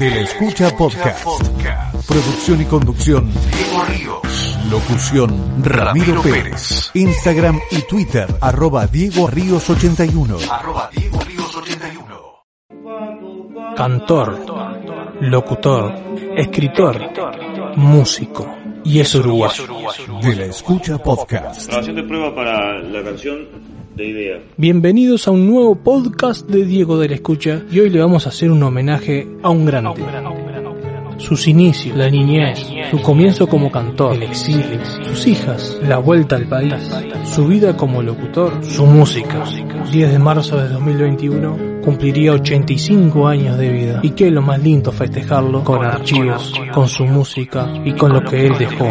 De la Escucha Podcast. Producción y conducción. Diego Ríos. Locución Ramiro Pérez. Instagram y Twitter arroba Diego Ríos 81. Arroba Diego Ríos 81. cantor, locutor, escritor, músico y es uruguayo. De la Escucha Podcast. Grabación de prueba para la canción de idea. Bienvenidos a un nuevo podcast de Diego de la Escucha y hoy le vamos a hacer un homenaje a un grande. Sus inicios, la niñez, su comienzo como cantor, el exilio, sus hijas, la vuelta al país, su vida como locutor, su música. 10 de marzo de 2021 cumpliría 85 años de vida y que lo más lindo festejarlo con archivos, con su música y con lo que él dejó.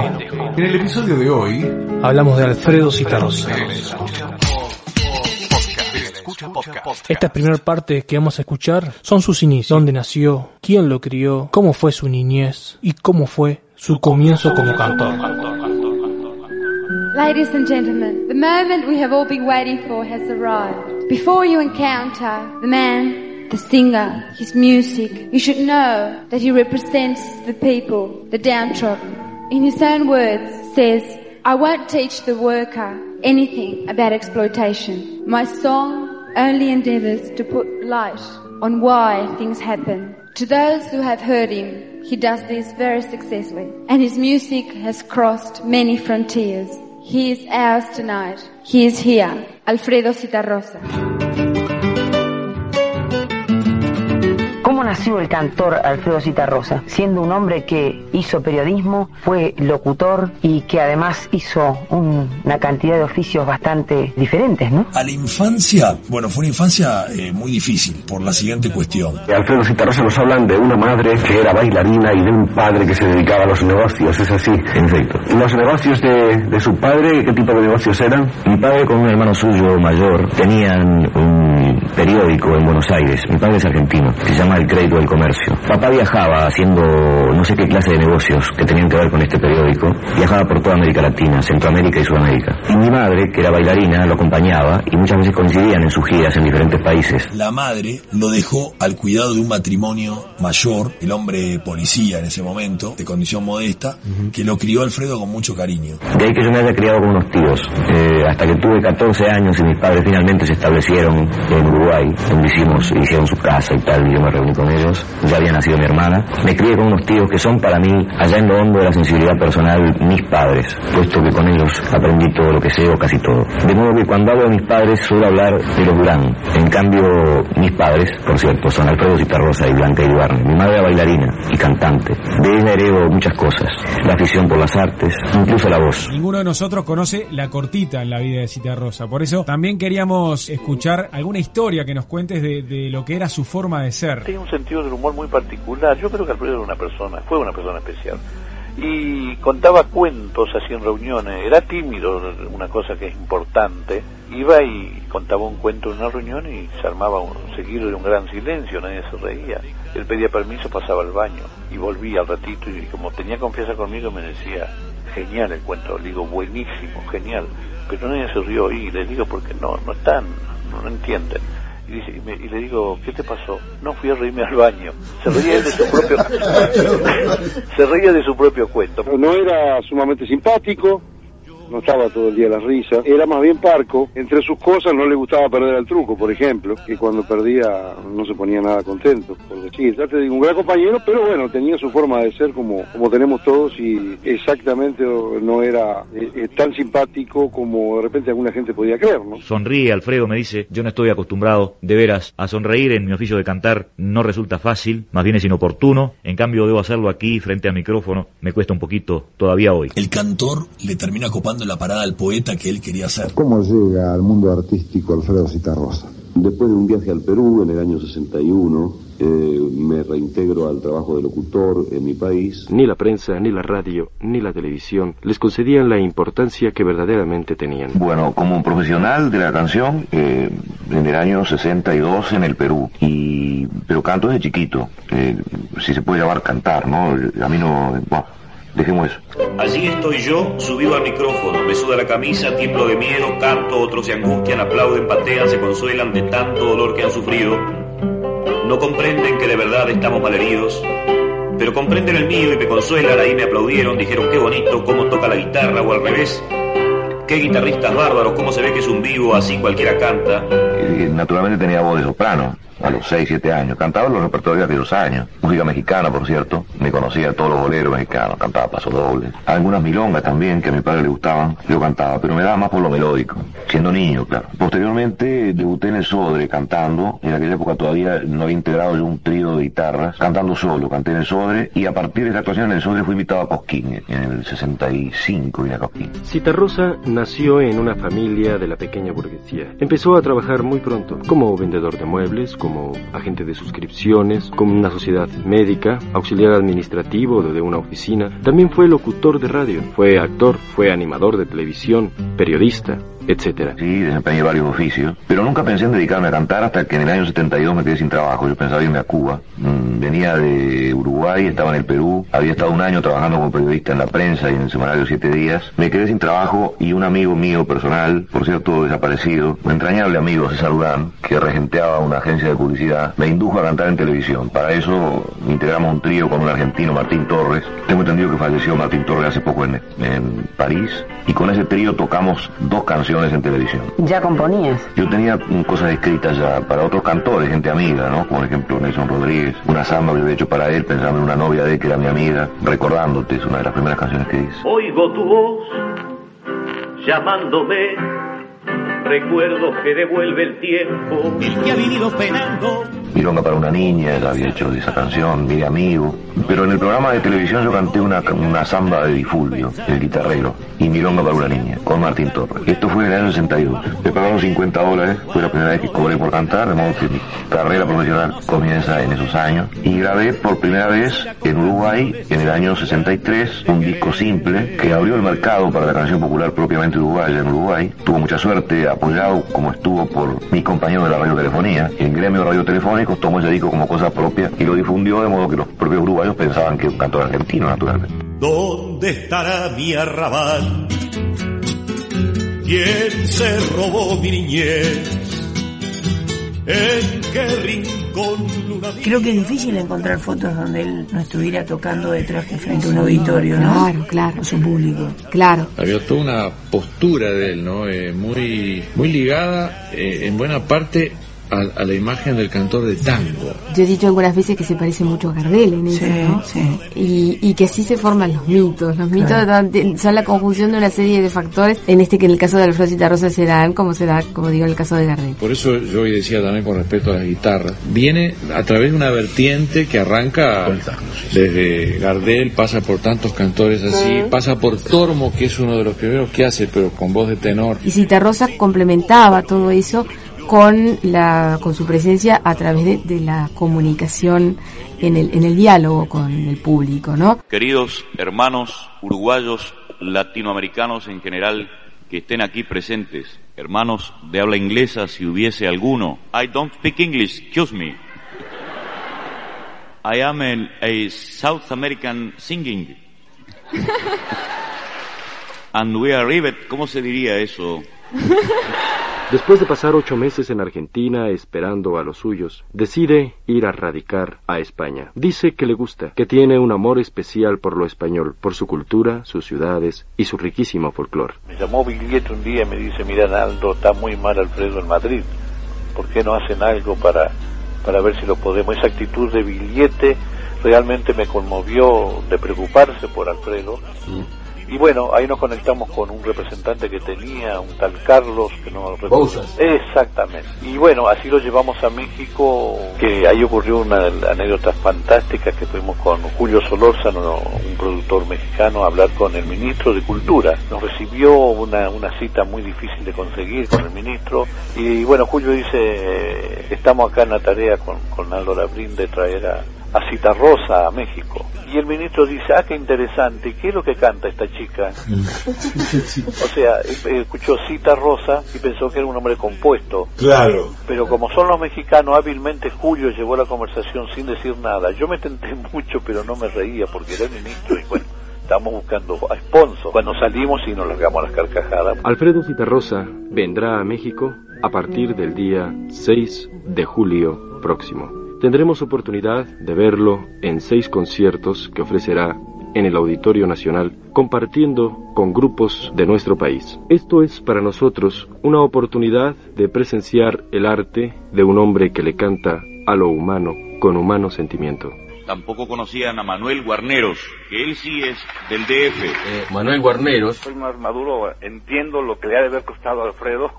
En el episodio de hoy, Hablamos de Alfredo Citarrosa. Esta primera parte que vamos a escuchar son sus inicios, dónde nació, quién lo crió, cómo fue su niñez y cómo fue su comienzo como cantor. Ladies and gentlemen, the moment we have all been waiting for has arrived. Before you encounter the man, the singer, his music, you should know that he represents the people, the downtrodden. In his own words, says, I won't teach the worker anything about exploitation. My song only endeavors to put light on why things happen. To those who have heard him, he does this very successfully, and his music has crossed many frontiers. He is ours tonight. He is here, Alfredo Citarrosa. Nació el cantor Alfredo Citarrosa? Siendo un hombre que hizo periodismo, fue locutor y que además hizo un- una cantidad de oficios bastante diferentes, ¿no? A la infancia, bueno, fue una infancia eh, muy difícil por la siguiente cuestión. Alfredo Citarrosa nos hablan de una madre que era bailarina y de un padre que se dedicaba a los negocios, es así, en efecto. ¿Y los negocios de, de su padre, qué tipo de negocios eran? Mi padre con un hermano suyo mayor tenían un periódico en Buenos Aires. Mi padre es argentino, se llama El Crédito del Comercio. Papá viajaba haciendo no sé qué clase de negocios que tenían que ver con este periódico. Viajaba por toda América Latina, Centroamérica y Sudamérica. Y mi madre, que era bailarina, lo acompañaba y muchas veces coincidían en sus giras en diferentes países. La madre lo dejó al cuidado de un matrimonio mayor, el hombre policía en ese momento, de condición modesta, que lo crió Alfredo con mucho cariño. De ahí que yo me haya criado con unos tíos. Eh, hasta que tuve 14 años y mis padres finalmente se establecieron en Uruguay, donde hicimos, hicieron su casa y tal, y yo me reuní con ellos. Ya había nacido mi hermana. Me crié con unos tíos que son para mí, allá en lo hondo de la sensibilidad personal, mis padres, puesto que con ellos aprendí todo lo que sé o casi todo. De modo que cuando hablo de mis padres suelo hablar de los Durán. En cambio, mis padres, por cierto, son Alfredo Citarrosa y Blanca Ibarne. Mi madre era bailarina y cantante. De ella heredo muchas cosas. La afición por las artes, incluso la voz. Ninguno de nosotros conoce la cortita en la vida de Cita Rosa. Por eso también queríamos escuchar alguna historia que nos cuentes de, de lo que era su forma de ser. Tenía un sentido del humor muy particular. Yo creo que Alfredo era una persona, fue una persona especial. Y contaba cuentos así en reuniones. Era tímido, una cosa que es importante. Iba y contaba un cuento en una reunión y se armaba un, seguido de un gran silencio, nadie se reía. Él pedía permiso, pasaba al baño y volvía al ratito y como tenía confianza conmigo me decía, genial el cuento, le digo, buenísimo, genial. Pero nadie se rió y le digo porque no, no están, no, no entienden. Y, dice- y me- y le digo, ¿qué te pasó? No fui a reírme al baño. Se reía de su propio, se reía de su propio cuento. No era sumamente simpático, no estaba todo el día a la risa, era más bien parco. Entre sus cosas no le gustaba perder al truco, por ejemplo, que cuando perdía no se ponía nada contento, por decir. Ya te digo, un gran compañero, pero bueno, tenía su forma de ser como, como tenemos todos y exactamente no era eh, eh, tan simpático como de repente alguna gente podía creer, ¿no? Sonríe, Alfredo me dice, yo no estoy acostumbrado de veras a sonreír en mi oficio de cantar, no resulta fácil, más bien es inoportuno, en cambio debo hacerlo aquí frente al micrófono, me cuesta un poquito todavía hoy. El cantor le termina copando la parada al poeta que él quería ser. ¿Cómo llega al mundo artístico Alfredo Citarrosa? Después de un viaje al Perú en el año 61, eh, me reintegro al trabajo de locutor en mi país. Ni la prensa, ni la radio, ni la televisión les concedían la importancia que verdaderamente tenían. Bueno, como profesional de la canción, eh, en el año 62 en el Perú, y, pero canto desde chiquito, eh, si se puede llamar cantar, ¿no? A mí no... Bueno, dejemos eso. Allí estoy yo, subido al micrófono, me suda la camisa, tiemblo de miedo, canto, otros se angustian, aplauden, patean, se consuelan de tanto dolor que han sufrido. No comprenden que de verdad estamos malheridos, pero comprenden el mío y me consuelan, ahí me aplaudieron, dijeron qué bonito, cómo toca la guitarra o al revés. Qué guitarristas bárbaros, cómo se ve que es un vivo, así cualquiera canta. Naturalmente tenía voz de soprano, a los 6, 7 años. Cantaba los repertorios de dos años. Música mexicana, por cierto. Me conocía todos los boleros mexicanos, cantaba paso doble. Algunas milongas también, que a mi padre le gustaban, yo cantaba, pero me daba más por lo melódico. Siendo niño, claro. Posteriormente debuté en el Sodre cantando. En aquella época todavía no había integrado yo un trío de guitarras. Cantando solo, canté en el Sodre. Y a partir de esa actuación en el Sodre fui invitado a Cosquín, en el 65 vine a Cosquín. Citarrosa nació en una familia de la pequeña burguesía. Empezó a trabajar muy pronto, como vendedor de muebles, como agente de suscripciones, como una sociedad médica, auxiliar administrativo de una oficina. También fue locutor de radio, fue actor, fue animador de televisión, periodista, etcétera. Sí, desempeñé varios oficios, pero nunca pensé en dedicarme a cantar hasta que en el año 72 me quedé sin trabajo. Yo pensaba irme a Cuba. Mm, venía de Uruguay, estaba en el Perú, había estado un año trabajando como periodista en la prensa y en el semanario Siete Días. Me quedé sin trabajo y un amigo mío personal, por cierto desaparecido, un entrañable amigo César Urán, que regenteaba una agencia de publicidad, me indujo a cantar en televisión. Para eso integramos un trío con un argentino, Martín Torres. Tengo entendido que falleció Martín Torres hace poco en, en París. Y con ese trío tocamos dos canciones en televisión. ¿Ya componías? Yo tenía cosas escritas ya para otros cantores, gente amiga, ¿no? Como por ejemplo Nelson Rodríguez, una samba que había hecho para él, pensando en una novia de él que era mi amiga, recordándote, es una de las primeras canciones que hice. Oigo tu voz llamándome, recuerdo que devuelve el tiempo. El que ha vivido penando. Milonga para una niña, él había hecho esa canción, mi amigo. Pero en el programa de televisión yo canté una, una samba de Difulvio, el guitarrero, y Milonga para una niña, con Martín Torres. Esto fue en el año 62. Me pagaron 50 dólares, fue la primera vez que cobré por cantar, de modo que mi carrera profesional comienza en esos años. Y grabé por primera vez en Uruguay, en el año 63, un disco simple que abrió el mercado para la canción popular propiamente uruguaya en Uruguay. Tuvo mucha suerte, apoyado como estuvo por mi compañero de la radiotelefonía, el gremio radiotelefónico tomó ese disco como cosa propia y lo difundió de modo que los propios uruguayos pensaban que un cantor argentino, naturalmente. ¿Dónde estará mi arrabal? ¿Quién se robó mi niñez? ¿En qué rincón Creo que es difícil encontrar fotos donde él no estuviera tocando detrás de frente a un auditorio, ¿no? Claro, claro. Con su público. Claro. Había toda una postura de él, ¿no? Eh, muy, muy ligada eh, en buena parte a, a, la imagen del cantor de tango. Yo he dicho algunas veces que se parece mucho a Gardel en eso, Sí, ¿no? sí. Y, y que así se forman los mitos. Los mitos Claro. son la conjunción de una serie de factores, en este que en el caso de Alfredo Citarrosa se dan, como se da, como digo, en el caso de Gardel. Por eso yo hoy decía también con respecto a las guitarras, viene a través de una vertiente que arranca desde Gardel, pasa por tantos cantores así, pasa por Tormo, que es uno de los primeros que hace, pero con voz de tenor. Y Citarrosa complementaba todo eso con la con su presencia a través de, de la comunicación en el en el diálogo con el público, ¿no? Queridos hermanos uruguayos, latinoamericanos en general que estén aquí presentes, hermanos de habla inglesa si hubiese alguno. I don't speak English, excuse me. I am an- a South American singing. And we are rivet, ¿cómo se diría eso? Después de pasar ocho meses en Argentina esperando a los suyos, decide ir a radicar a España. Dice que le gusta, que tiene un amor especial por lo español, por su cultura, sus ciudades y su riquísimo folclore. Me llamó Bigliete un día y me dice, mira Naldo, está muy mal Alfredo en Madrid, ¿por qué no hacen algo para, para ver si lo podemos? Esa actitud de Bigliete realmente me conmovió de preocuparse por Alfredo Y bueno, ahí nos conectamos con un representante que tenía, un tal Carlos, que no. Exactamente. Y bueno, así lo llevamos a México, que ahí ocurrió una anécdota fantástica que fuimos con Julio Solórzano, un productor mexicano, a hablar con el ministro de Cultura. Nos recibió una, una cita muy difícil de conseguir con el ministro. Y bueno, Julio dice, estamos acá en la tarea con, con Aldo Labrín de traer a, a Citarrosa a México. Y el ministro dice, ah, qué interesante, ¿qué es lo que canta esta chica? O sea, eh, escuchó Cita Rosa y pensó que era un hombre compuesto. Claro. Pero como son los mexicanos, hábilmente Julio llevó la conversación sin decir nada. Yo me tenté mucho, pero no me reía porque era el ministro y bueno, estábamos buscando a sponsor. Cuando salimos y nos largamos a las carcajadas. Alfredo Citarrosa vendrá a México a partir del día 6 de julio próximo. Tendremos oportunidad de verlo en seis conciertos que ofrecerá en el Auditorio Nacional, compartiendo con grupos de nuestro país. Esto es para nosotros una oportunidad de presenciar el arte de un hombre que le canta a lo humano con humano sentimiento. Tampoco conocían a Manuel Guarneros, que él sí es del DF. Manuel Guarneros. Soy más maduro, entiendo lo que le ha de haber costado a Alfredo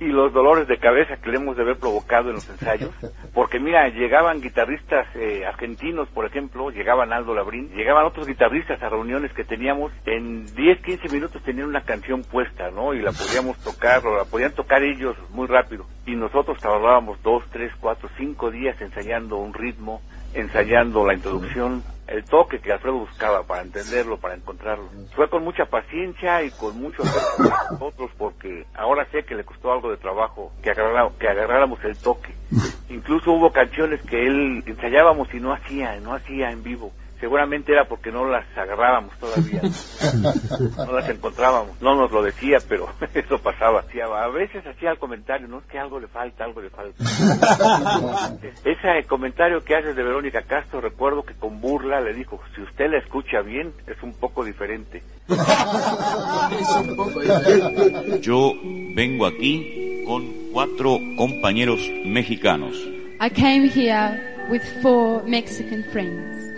y los dolores de cabeza que le hemos de haber provocado en los ensayos, porque mira, llegaban guitarristas eh, argentinos, por ejemplo, llegaban Aldo Labrín, llegaban otros guitarristas a reuniones que teníamos, en 10, 15 minutos tenían una canción puesta, ¿no? Y la podíamos tocar, o la podían tocar ellos muy rápido, y nosotros tardábamos dos, tres, cuatro, cinco días ensayando un ritmo, ensayando la introducción, el toque que Alfredo buscaba para entenderlo, para encontrarlo. Fue con mucha paciencia y con mucho esfuerzo para nosotros porque ahora sé que le costó algo de trabajo que, agarrara- que agarráramos el toque. Incluso hubo canciones que él ensayábamos y no hacía, no hacía en vivo. Seguramente era porque no las agarrábamos todavía, no las encontrábamos, no nos lo decía, pero eso pasaba. Hacía- A veces hacía el comentario, no es que algo le falta, algo le falta. Ese comentario que haces de Verónica Castro, recuerdo que con burla le dijo, si usted la escucha bien, es un poco diferente. Yo vengo aquí con cuatro compañeros mexicanos. I came here with four Mexican friends.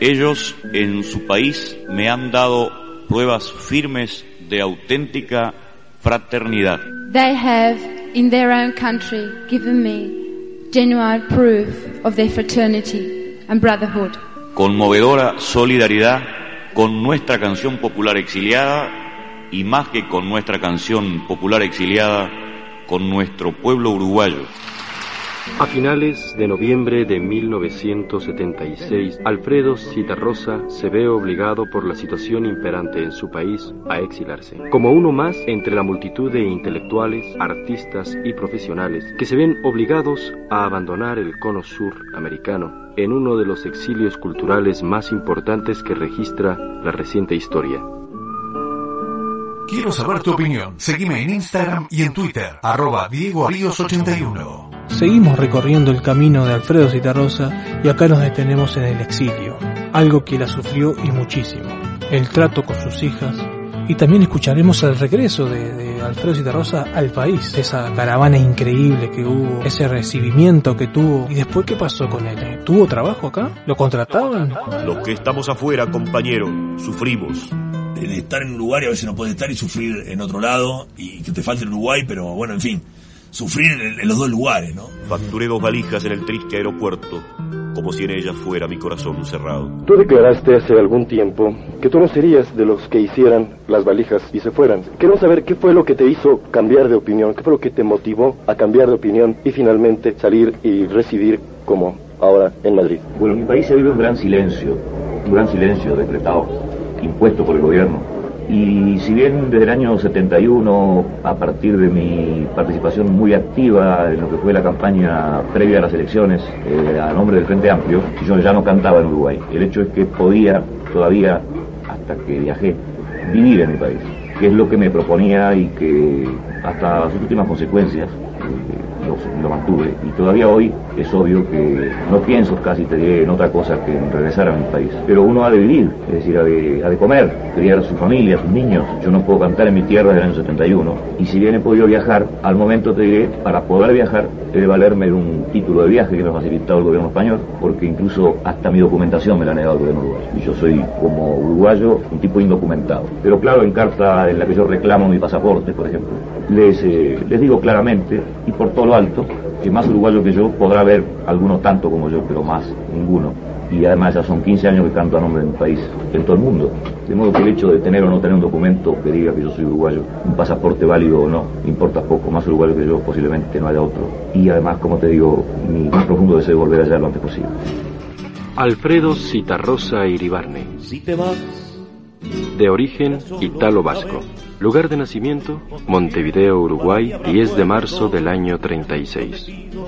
Ellos en su país me han dado pruebas firmes de auténtica fraternidad. They have, in their own country, given me genuine proof of their fraternity and brotherhood. Conmovedora solidaridad con nuestra canción popular exiliada y más que con nuestra canción popular exiliada, con nuestro pueblo uruguayo. A finales de noviembre de 1976, Alfredo Citarrosa se ve obligado por la situación imperante en su país a exilarse, como uno más entre la multitud de intelectuales, artistas y profesionales que se ven obligados a abandonar el cono sur americano en uno de los exilios culturales más importantes que registra la reciente historia. Quiero saber tu opinión. Seguime en Instagram y en Twitter, arroba Diego Ríos 81. Seguimos recorriendo el camino de Alfredo Citarrosa y acá nos detenemos en el exilio, algo que la sufrió y muchísimo, el trato con sus hijas y también escucharemos el regreso de, de Alfredo Citarrosa al país, esa caravana increíble que hubo, ese recibimiento que tuvo y después qué pasó con él, ¿tuvo trabajo acá? ¿Lo contrataban? Los que estamos afuera, compañero, sufrimos. El estar en un lugar y a veces no puedes estar y sufrir en otro lado y que te falte el Uruguay, pero bueno, en fin, sufrir en, en los dos lugares, ¿no? Facturé dos valijas en el triste aeropuerto, como si en ellas fuera mi corazón cerrado. Tú declaraste hace algún tiempo que tú no serías de los que hicieran las valijas y se fueran. Queremos saber qué fue lo que te hizo cambiar de opinión, qué fue lo que te motivó a cambiar de opinión y finalmente salir y residir como ahora en Madrid. Bueno, en mi país se vive un gran silencio, un gran silencio decretado, impuesto por el gobierno. Y si bien desde el año 71, a partir de mi participación muy activa en lo que fue la campaña previa a las elecciones eh, a nombre del Frente Amplio, yo ya no cantaba en Uruguay. El hecho es que podía todavía, hasta que viajé, vivir en mi país, que es lo que me proponía y que hasta las últimas consecuencias eh, lo, lo mantuve y todavía hoy es obvio que no pienso casi te diré en otra cosa que en regresar a mi país. Pero uno ha de vivir, es decir, ha de, ha de comer, criar a su familia, a sus niños. Yo no puedo cantar en mi tierra desde el año 71 y si bien he podido viajar, al momento te diré, para poder viajar he de valerme de un título de viaje que me ha facilitado el gobierno español, porque incluso hasta mi documentación me la ha negado el gobierno uruguayo. Y yo soy, como uruguayo, un tipo indocumentado. Pero claro, en carta en la que yo reclamo mi pasaporte, por ejemplo, les, eh, les digo claramente, y por todo lo alto, que más uruguayo que yo podrá haber alguno tanto como yo, pero más ninguno. Y además ya son 15 años que canto a nombre de mi país, en todo el mundo. De modo que el hecho de tener o no tener un documento que diga que yo soy uruguayo, un pasaporte válido o no, importa poco. Más uruguayo que yo posiblemente no haya otro. Y además, como te digo, mi más profundo deseo es volver allá lo antes posible. Alfredo Citarrosa Iribarne. Si te vas, De origen italo-vasco. Lugar de nacimiento, Montevideo, Uruguay, 10 de marzo del año 36.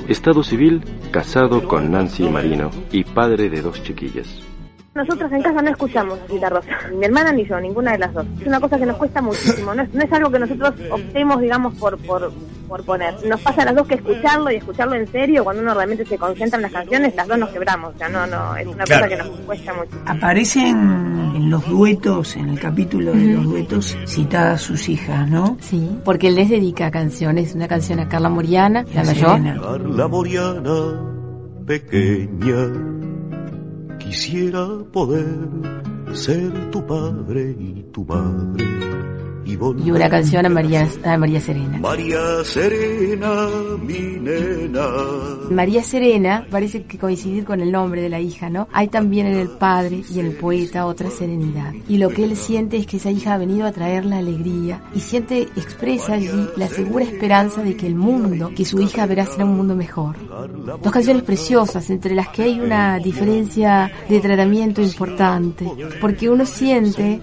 Estado civil, casado con Nancy Marino y padre de dos chiquillas. Nosotros en casa no escuchamos Cita Rosa, ni mi hermana ni yo, ninguna de las dos. Es una cosa que nos cuesta muchísimo, no es, no es algo que nosotros optemos, digamos, por, por, por poner. Nos pasa a las dos que escucharlo y escucharlo en serio, cuando uno realmente se concentra en las canciones, las dos nos quebramos, o sea, no, no, es una Claro. cosa que nos cuesta mucho. Aparecen en los duetos, en el capítulo de los duetos, citadas sus hijas, ¿no? Sí, porque él les dedica canciones, una canción a Carla Moriana, la mayor. Carla Moriana, pequeña, quisiera poder ser tu padre y tu madre. Y, una canción a María, a María Serena. María Serena, mi nena. María Serena parece que coincidir con el nombre de la hija, ¿no? Hay también en el padre y en el poeta otra serenidad. Y lo que él siente es que esa hija ha venido a traer la alegría y siente, expresa allí la segura esperanza de que el mundo que su hija verá será un mundo mejor. Dos canciones preciosas entre las que hay una diferencia de tratamiento importante, porque uno siente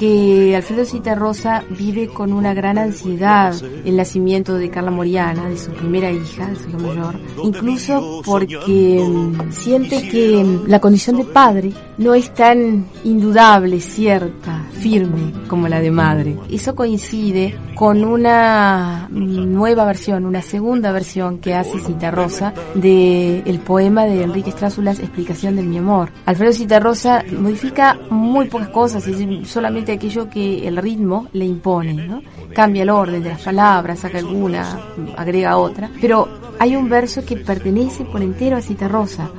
que Alfredo Citarrosa vive con una gran ansiedad el nacimiento de Carla Moriana, de su primera hija, su hija mayor, incluso porque mm, siente que mm, la condición de padre no es tan indudable, cierta, firme como la de madre. Eso coincide con una mm, nueva versión, una segunda versión que hace Citarrosa de el poema de Enrique Strázulas, Explicación de mi amor. Alfredo Citarrosa modifica muy pocas cosas, es decir, solamente aquello que el ritmo le impone, ¿no? Cambia el orden de las palabras, saca alguna, agrega otra, pero hay un verso que pertenece por entero a Citarrosa.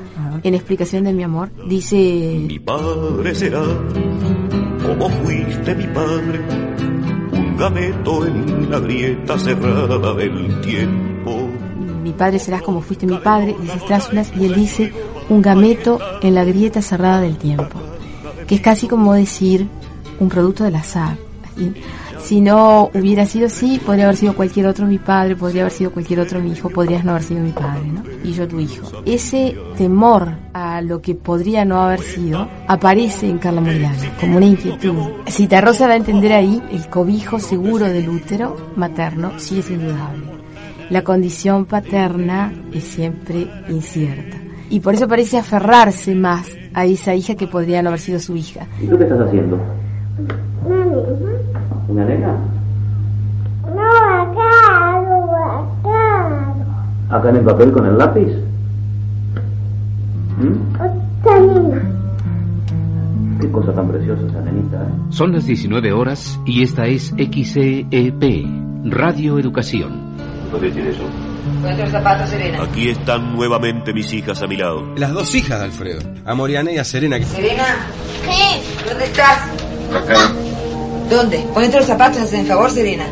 En Explicación de mi amor, dice Mi padre será, como fuiste mi padre, un gameto en la grieta cerrada del tiempo. mi padre serás como fuiste mi padre, dice Strázulas, y él dice un gameto en la grieta cerrada del tiempo, que es casi como decir un producto del azar. Si no hubiera sido así, podría haber sido cualquier otro mi padre, podría haber sido cualquier otro mi hijo, podrías no haber sido mi padre, ¿no? Y yo tu hijo. Ese temor a lo que podría no haber sido aparece en Carla como una inquietud. Citarrosa va a entender ahí el cobijo seguro del útero materno, sí es indudable. La condición paterna es siempre incierta. Y por eso parece aferrarse más a esa hija que podría no haber sido su hija. ¿Y tú qué estás haciendo? ¿Una nena? No, acá, acá. ¿Acá en el papel con el lápiz? ¿Mm? Otra nena. Qué cosa tan preciosa esa nenita, ¿eh? Son las 19 horas y esta es XEP, Radio Educación. ¿Puede decir eso? Ponete los zapatos, Serena. Aquí están nuevamente mis hijas a mi lado. Las dos hijas de Alfredo, a Moriana y a Serena. que- Serena, ¿Qué? ¿dónde estás? Acá. ¿Dónde? Ponete los zapatos, hacen favor, Serena.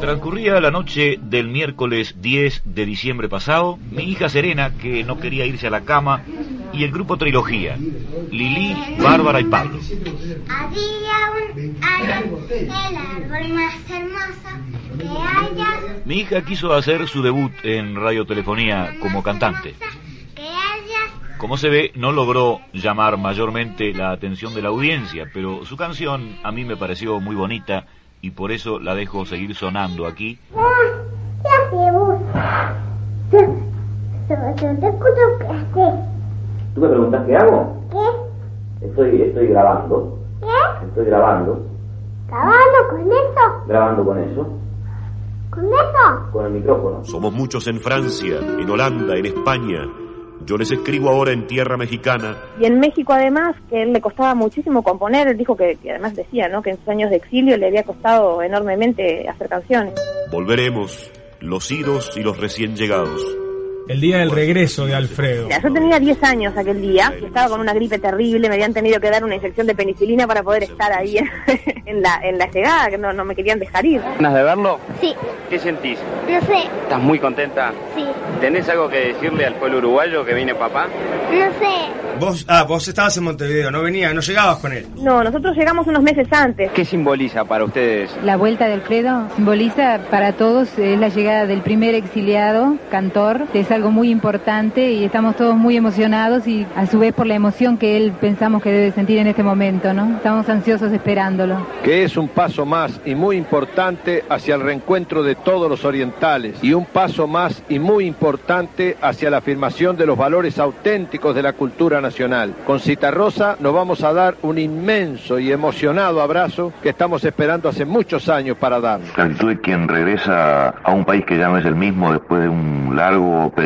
Transcurría la noche del miércoles 10 de diciembre pasado, mi hija Serena, que no quería irse a la cama, y el grupo Trilogía, Lili, Bárbara y Pablo. Había un árbol, el árbol más hermoso que haya, Mi hija quiso hacer su debut en radiotelefonía como cantante. Como se ve, no logró llamar mayormente la atención de la audiencia, pero su canción a mí me pareció muy bonita y por eso la dejo seguir sonando aquí. ¿Tú me preguntas qué hago? ¿Qué? Estoy, estoy grabando. ¿Qué? Estoy grabando. ¿Acabando con eso? Grabando con eso. ¿Con eso? Con el micrófono. Somos muchos en Francia, en Holanda, en España. Yo les escribo ahora en tierra mexicana. Y en México además, que él le costaba muchísimo componer, él dijo que, que además decía, ¿no? Que en sus años de exilio le había costado enormemente hacer canciones. Volveremos, los idos y los recién llegados. El día del regreso de Alfredo. Mira, yo tenía 10 años aquel día, y estaba con una gripe terrible, me habían tenido que dar una inyección de penicilina para poder estar ahí en la, en la llegada, que no, no me querían dejar ir. ¿Ganas de verlo? Sí. ¿Qué sentís? No sé. ¿Estás muy contenta? Sí. ¿Tenés algo que decirle al pueblo uruguayo que viene papá? No sé. Vos, ah, vos estabas en Montevideo, no venía, no llegabas con él. No, nosotros llegamos unos meses antes. ¿Qué simboliza para ustedes? La vuelta de Alfredo simboliza para todos es la llegada del primer exiliado, cantor. Es algo muy importante y estamos todos muy emocionados y a su vez por la emoción que él pensamos que debe sentir en este momento, ¿no? Estamos ansiosos esperándolo. Que es un paso más y muy importante hacia el reencuentro de todos los orientales y un paso más y muy importante hacia la afirmación de los valores auténticos de la cultura nacional. Con Citarrosa nos vamos a dar un inmenso y emocionado abrazo que estamos esperando hace muchos años para dar. La actitud de quien regresa a un país que ya no es el mismo después de un largo periodo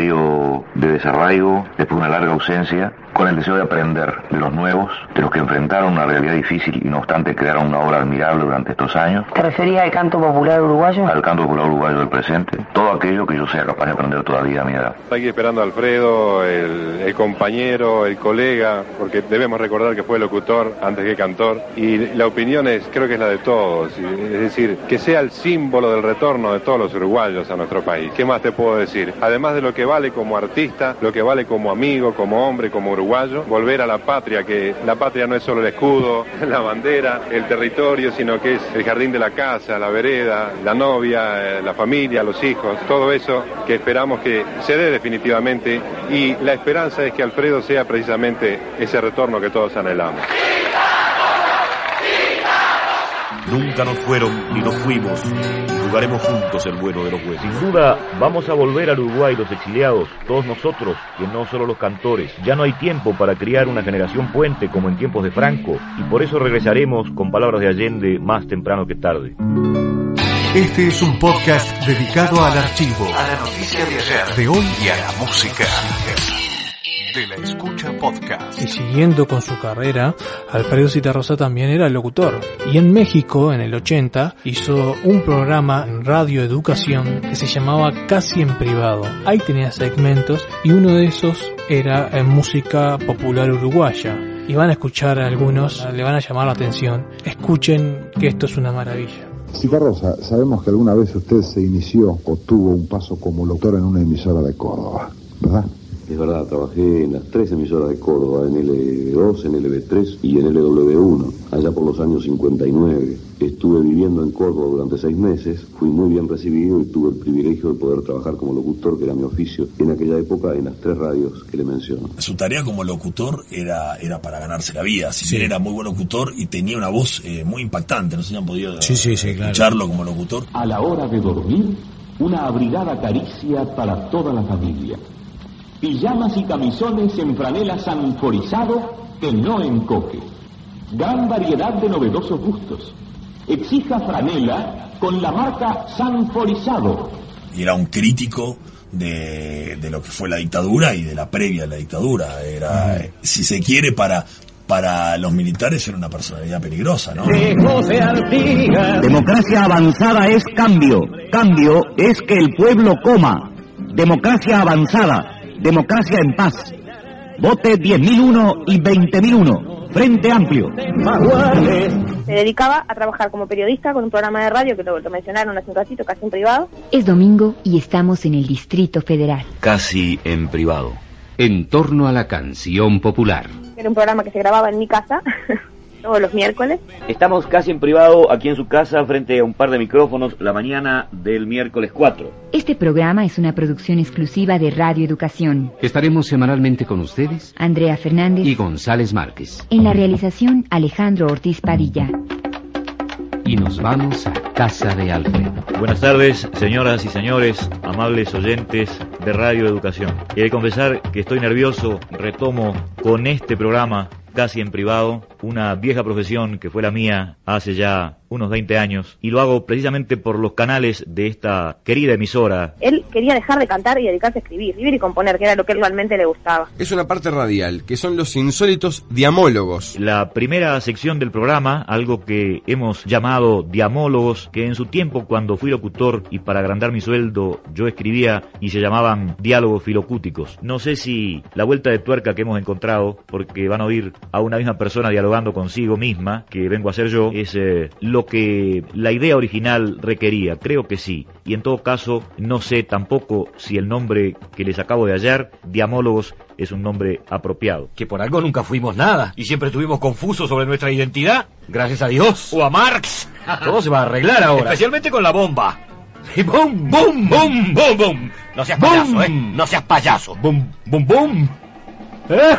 de desarraigo, después de una larga ausencia, con el deseo de aprender de los nuevos, de los que enfrentaron una realidad difícil y no obstante crearon una obra admirable durante estos años. ¿Te referías al canto popular uruguayo? Al canto popular uruguayo del presente. Todo aquello que yo sea capaz de aprender todavía a mi edad. Está aquí esperando a Alfredo, el, el compañero, el colega, porque debemos recordar que fue locutor antes que cantor. Y la opinión es, creo que es la de todos. Es decir, que sea el símbolo del retorno de todos los uruguayos a nuestro país. ¿Qué más te puedo decir? Además de lo que vale como artista, lo que vale como amigo, como hombre, como uruguayo, volver a la patria, que la patria no es solo el escudo, la bandera, el territorio, sino que es el jardín de la casa, la vereda, la novia, eh, la familia, los hijos, todo eso que esperamos que se dé definitivamente y la esperanza es que Alfredo sea precisamente ese retorno que todos anhelamos. Nunca nos fueron ni nos fuimos. Jugaremos juntos el bueno de los buenos. Sin duda, vamos a volver al Uruguay los exiliados, todos nosotros, que no solo los cantores. Ya no hay tiempo para criar una generación puente como en tiempos de Franco, y por eso regresaremos con palabras de Allende más temprano que tarde. Este es un podcast dedicado al archivo, A la noticia de ayer. de hoy Y a la música. de la podcast. Y siguiendo con su carrera, Alfredo Citarrosa también era locutor. Y en México, en el 80, hizo un programa en Radio Educación que se llamaba Casi en Privado. Ahí tenía segmentos y uno de esos era en música popular uruguaya. Y van a escuchar algunos, le van a llamar la atención. Escuchen que esto es una maravilla. Citarrosa, sabemos que alguna vez usted se inició o tuvo un paso como locutor en una emisora de Córdoba, ¿verdad? Es verdad, trabajé en las tres emisoras de Córdoba, en LB2, en LB3 y en LW1, allá por los años 59. Estuve viviendo en Córdoba durante seis meses, fui muy bien recibido y tuve el privilegio de poder trabajar como locutor, que era mi oficio, en aquella época en las tres radios que le menciono. Su tarea como locutor era, era para ganarse la vida. Si bien era muy buen locutor y tenía una voz eh, muy impactante, no sé si han podido Sí, sí, sí, claro. escucharlo como locutor. A la hora de dormir, una abrigada caricia para toda la familia. Pijamas y camisones en franela sanforizado que no encoge. Gran variedad de novedosos gustos. Exija franela con la marca sanforizado. Y era un crítico de, de lo que fue la dictadura y de la previa de la dictadura. Era, si se quiere, para, para los militares era una personalidad peligrosa, ¿no? Democracia avanzada es cambio. Cambio es que el pueblo coma. Democracia avanzada. Democracia en paz. Vote 10.001 y 20.001. Frente Amplio. Se dedicaba a trabajar como periodista con un programa de radio que lo, lo mencionaron hace un ratito, casi en privado. Es domingo y estamos en el Distrito Federal. Casi en privado. En torno a la canción popular. Era un programa que se grababa en mi casa todos los miércoles. Estamos casi en privado aquí en su casa frente a un par de micrófonos la mañana del miércoles 4. Este programa es una producción exclusiva de Radio Educación. Estaremos semanalmente con ustedes Andrea Fernández. y González Márquez. En la realización, Alejandro Ortiz Padilla. Y nos vamos a casa de Alfredo. Buenas tardes, señoras y señores, amables oyentes de Radio Educación. He de confesar que estoy nervioso, retomo con este programa casi en privado, una vieja profesión que fue la mía hace ya unos 20 años y lo hago precisamente por los canales de esta querida emisora. Él quería dejar de cantar y dedicarse a escribir, escribir y componer, que era lo que él realmente le gustaba. Es una parte radial, que son los insólitos diamólogos. La primera sección del programa, algo que hemos llamado diamólogos, que en su tiempo cuando fui locutor y para agrandar mi sueldo yo escribía y se llamaban diálogos filocúticos. No sé si la vuelta de tuerca que hemos encontrado, porque van a oír a una misma persona dialogando consigo misma, que vengo a ser yo, es eh, lo que la idea original requería. Creo que sí. Y en todo caso, no sé tampoco si el nombre que les acabo de hallar, diamólogos, es un nombre apropiado. Que por algo nunca fuimos nada y siempre estuvimos confusos sobre nuestra identidad. Gracias a Dios. O a Marx. Todo se va a arreglar ahora. Especialmente con la bomba. Y boom, boom, boom, boom, boom. No seas payaso, ¿eh? No seas payaso. Boom, boom, boom. ¿Eh?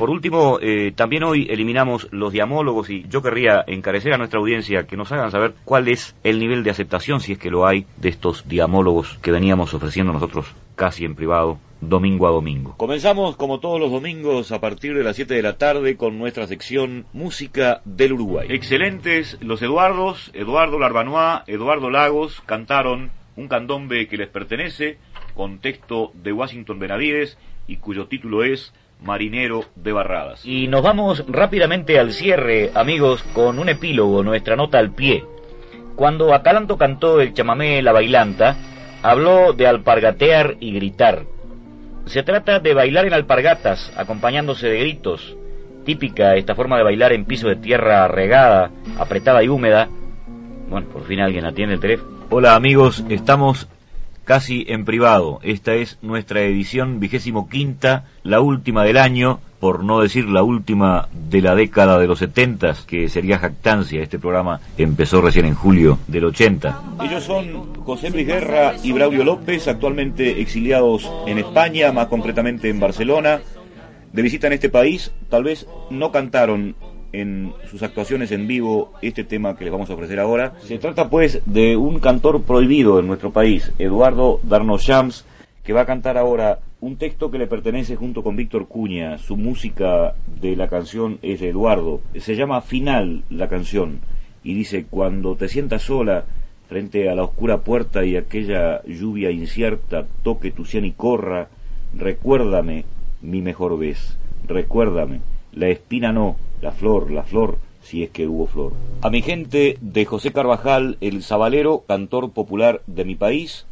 Por último, eh, también hoy eliminamos los diamólogos y yo querría encarecer a nuestra audiencia que nos hagan saber cuál es el nivel de aceptación, si es que lo hay, de estos diamólogos que veníamos ofreciendo nosotros casi en privado domingo a domingo. Comenzamos como todos los domingos a partir de las 7 de la tarde con nuestra sección Música del Uruguay. Excelentes los Eduardos, Eduardo Larbanois, Eduardo Lagos cantaron un candombe que les pertenece con texto de Washington Benavides y cuyo título es Marinero de Barradas. Y nos vamos rápidamente al cierre, amigos, con un epílogo, nuestra nota al pie. Cuando Acalanto cantó el chamamé La Bailanta, habló de alpargatear y gritar. Se trata de bailar en alpargatas, acompañándose de gritos. Típica esta forma de bailar en piso de tierra regada, apretada y húmeda. Bueno, por fin alguien atiende el teléfono. Hola amigos, estamos casi en privado. Esta es nuestra edición vigésimo quinta, la última del año, por no decir la última de la década de los setentas, que sería jactancia. Este programa empezó recién en julio del 80. Ellos son José Luis Guerra y Braulio López, actualmente exiliados en España, más concretamente en Barcelona. De visita en este país, tal vez no cantaron en sus actuaciones en vivo este tema que les vamos a ofrecer ahora. Se trata pues de un cantor prohibido en nuestro país, Eduardo Darnos Shams, que va a cantar ahora un texto que le pertenece junto con Víctor Cuña. Su música de la canción es de Eduardo. Se llama Final la canción y dice, cuando te sientas sola frente a la oscura puerta y aquella lluvia incierta toque tu sien y corra, recuérdame mi mejor vez, recuérdame, la espina no, la flor, la flor, si es que hubo flor. A mi gente de José Carvajal, el sabalero, cantor popular de mi país,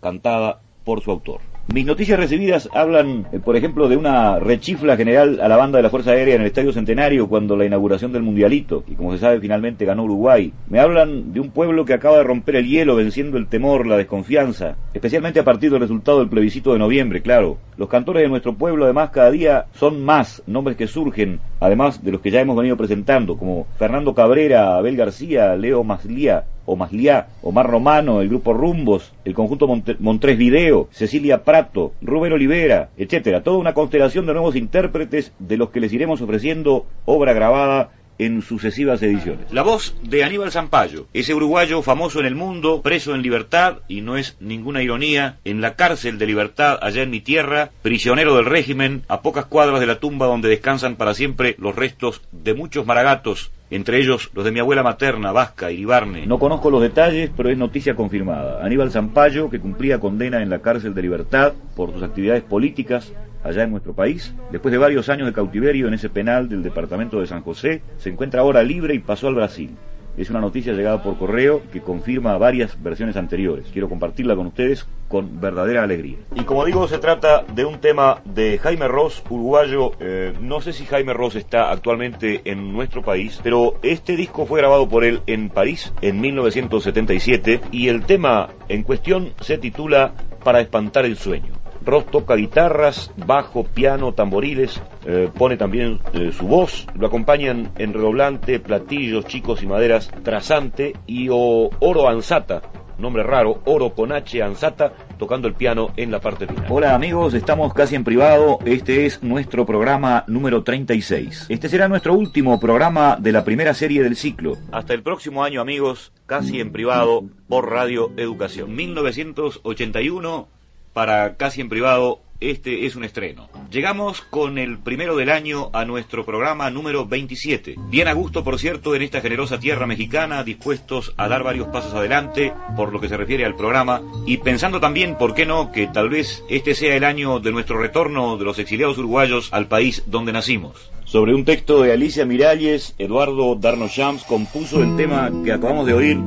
cantada por su autor. Mis noticias recibidas hablan, eh, por ejemplo, de una rechifla general a la banda de la Fuerza Aérea en el Estadio Centenario cuando la inauguración del Mundialito, y como se sabe finalmente ganó Uruguay. Me hablan de un pueblo que acaba de romper el hielo venciendo el temor, la desconfianza, especialmente a partir del resultado del plebiscito de noviembre, claro. Los cantores de nuestro pueblo además cada día son más nombres que surgen, además de los que ya hemos venido presentando, como Fernando Cabrera, Abel García, Leo Maslía, o Masliá, Omar Romano, el grupo Rumbos, el conjunto Montrés Video, Cecilia Prato, Rubén Olivera, etcétera. Toda una constelación de nuevos intérpretes de los que les iremos ofreciendo obra grabada en sucesivas ediciones. La voz de Aníbal Zampayo, ese uruguayo famoso en el mundo, preso en libertad, y no es ninguna ironía, en la cárcel de libertad allá en mi tierra, prisionero del régimen, a pocas cuadras de la tumba donde descansan para siempre los restos de muchos maragatos entre ellos los de mi abuela materna, Vasca, Iribarne. No conozco los detalles, pero es noticia confirmada. Aníbal Zampayo, que cumplía condena en la cárcel de libertad por sus actividades políticas allá en nuestro país, después de varios años de cautiverio en ese penal del departamento de San José, se encuentra ahora libre y pasó al Brasil. Es una noticia llegada por correo que confirma varias versiones anteriores. Quiero compartirla con ustedes con verdadera alegría. Y como digo, se trata de un tema de Jaime Ross, uruguayo. Eh, no sé si Jaime Ross está actualmente en nuestro país, pero este disco fue grabado por él en París en 1977 y el tema en cuestión se titula Para espantar el sueño. Ross toca guitarras, bajo, piano, tamboriles, eh, pone también eh, su voz, lo acompañan en redoblante, platillos, chicos y maderas, trasante y oro ansata, nombre raro, oro con H ansata, tocando el piano en la parte final. Hola amigos, estamos casi en privado, este es nuestro programa número 36. Este será nuestro último programa de la primera serie del ciclo. Hasta el próximo año amigos, casi en privado por Radio Educación. 1981 para Casi en Privado este es un estreno. Llegamos con el primero del año a nuestro programa número 27. Bien a gusto, por cierto, en esta generosa tierra mexicana, dispuestos a dar varios pasos adelante por lo que se refiere al programa y pensando también, ¿por qué no?, que tal vez este sea el año de nuestro retorno de los exiliados uruguayos al país donde nacimos. Sobre un texto de Alicia Miralles, Eduardo Darno Shams compuso el tema que acabamos de oír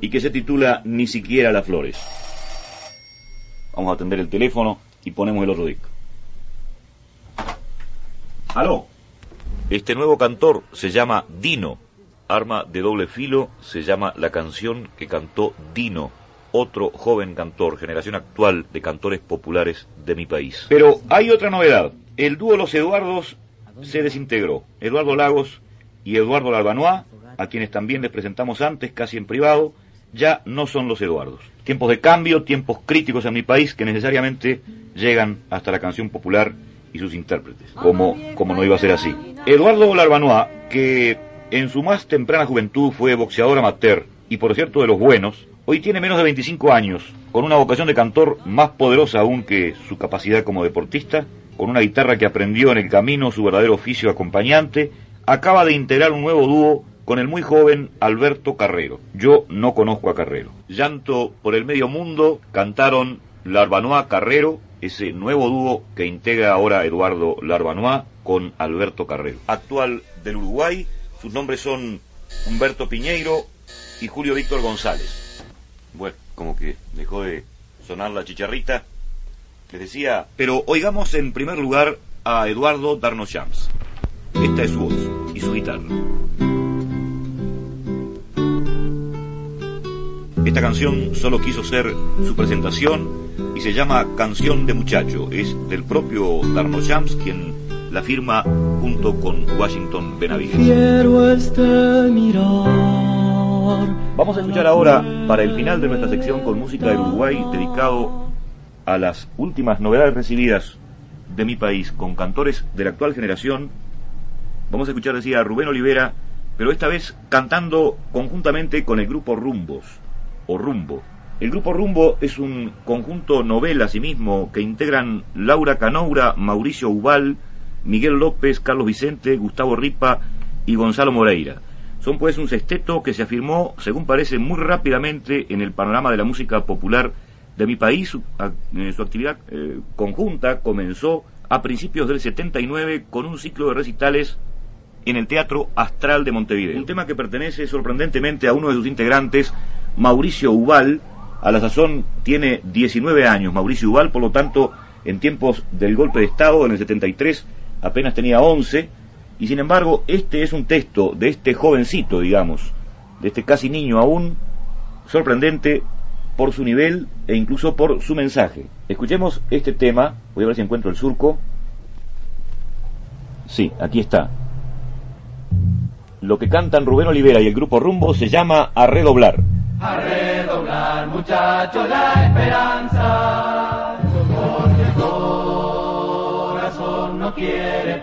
y que se titula Ni siquiera las flores. Vamos a atender el teléfono y ponemos el otro disco. ¡Aló! Este nuevo cantor se llama Dino. Arma de doble filo se llama la canción que cantó Dino, otro joven cantor, generación actual de cantores populares de mi país. Pero hay otra novedad. El dúo Los Eduardos se desintegró. Eduardo Lagos y Eduardo Albanois, a quienes también les presentamos antes, casi en privado, ya no son los Eduardos. Tiempos de cambio, tiempos críticos en mi país que necesariamente llegan hasta la canción popular y sus intérpretes, como, como no iba a ser así. Eduardo Larbanois, que en su más temprana juventud fue boxeador amateur y por cierto de los buenos, hoy tiene menos de 25 años, con una vocación de cantor más poderosa aún que su capacidad como deportista, con una guitarra que aprendió en el camino su verdadero oficio acompañante, acaba de integrar un nuevo dúo con el muy joven Alberto Carrero. Yo no conozco a Carrero. Llanto por el medio mundo cantaron Larbanois Carrero, ese nuevo dúo que integra ahora Eduardo Larbanois con Alberto Carrero. Actual del Uruguay, sus nombres son Humberto Piñeiro y Julio Víctor González. Bueno, como que dejó de sonar la chicharrita. Les decía, pero oigamos en primer lugar a Eduardo Darno Shams. Esta es su voz y su guitarra. Esta canción solo quiso ser su presentación y se llama Canción de Muchacho. Es del propio Darno Shams quien la firma junto con Washington Benavides. Este. Vamos a escuchar ahora, para el final de nuestra sección con música del Uruguay, dedicado a las últimas novedades recibidas de mi país con cantores de la actual generación. Vamos a escuchar, decía, a Rubén Olivera, pero esta vez cantando conjuntamente con el grupo Rumbos Rumbo. El grupo Rumbo es un conjunto novela asimismo que integran Laura Canoura, Mauricio Ubal, Miguel López, Carlos Vicente, Gustavo Ripa y Gonzalo Moreira. Son pues un sexteto que se afirmó, según parece, muy rápidamente en el panorama de la música popular de mi país. Su, eh, su actividad eh, conjunta comenzó a principios del 79 con un ciclo de recitales en el Teatro Astral de Montevideo. Un tema que pertenece sorprendentemente a uno de sus integrantes, Mauricio Ubal, a la sazón tiene 19 años. Mauricio Ubal, por lo tanto, en tiempos del golpe de Estado, en el 73, apenas tenía 11, y sin embargo, este es un texto de este jovencito, digamos, de este casi niño aún, sorprendente por su nivel e incluso por su mensaje. Escuchemos este tema, voy a ver si encuentro el surco. Sí, aquí está. Lo que cantan Rubén Olivera y el grupo Rumbo se llama A redoblar. A redoblar, muchachos, la esperanza, porque corazón no quiere.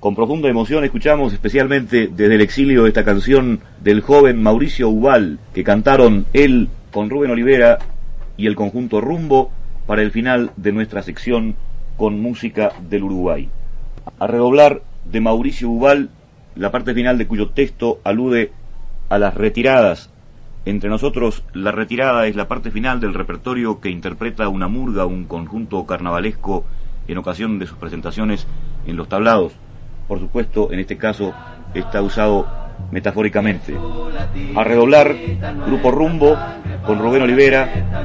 Con profunda emoción escuchamos especialmente desde el exilio esta canción del joven Mauricio Ubal, que cantaron él con Rubén Olivera y el conjunto Rumbo para el final de nuestra sección con música del Uruguay. A redoblar de Mauricio Ubal, la parte final de cuyo texto alude a las retiradas. Entre nosotros, la retirada es la parte final del repertorio que interpreta una murga, un conjunto carnavalesco en ocasión de sus presentaciones en los tablados. Por supuesto, en este caso está usado metafóricamente. A redoblar, Grupo Rumbo, con Rubén Olivera,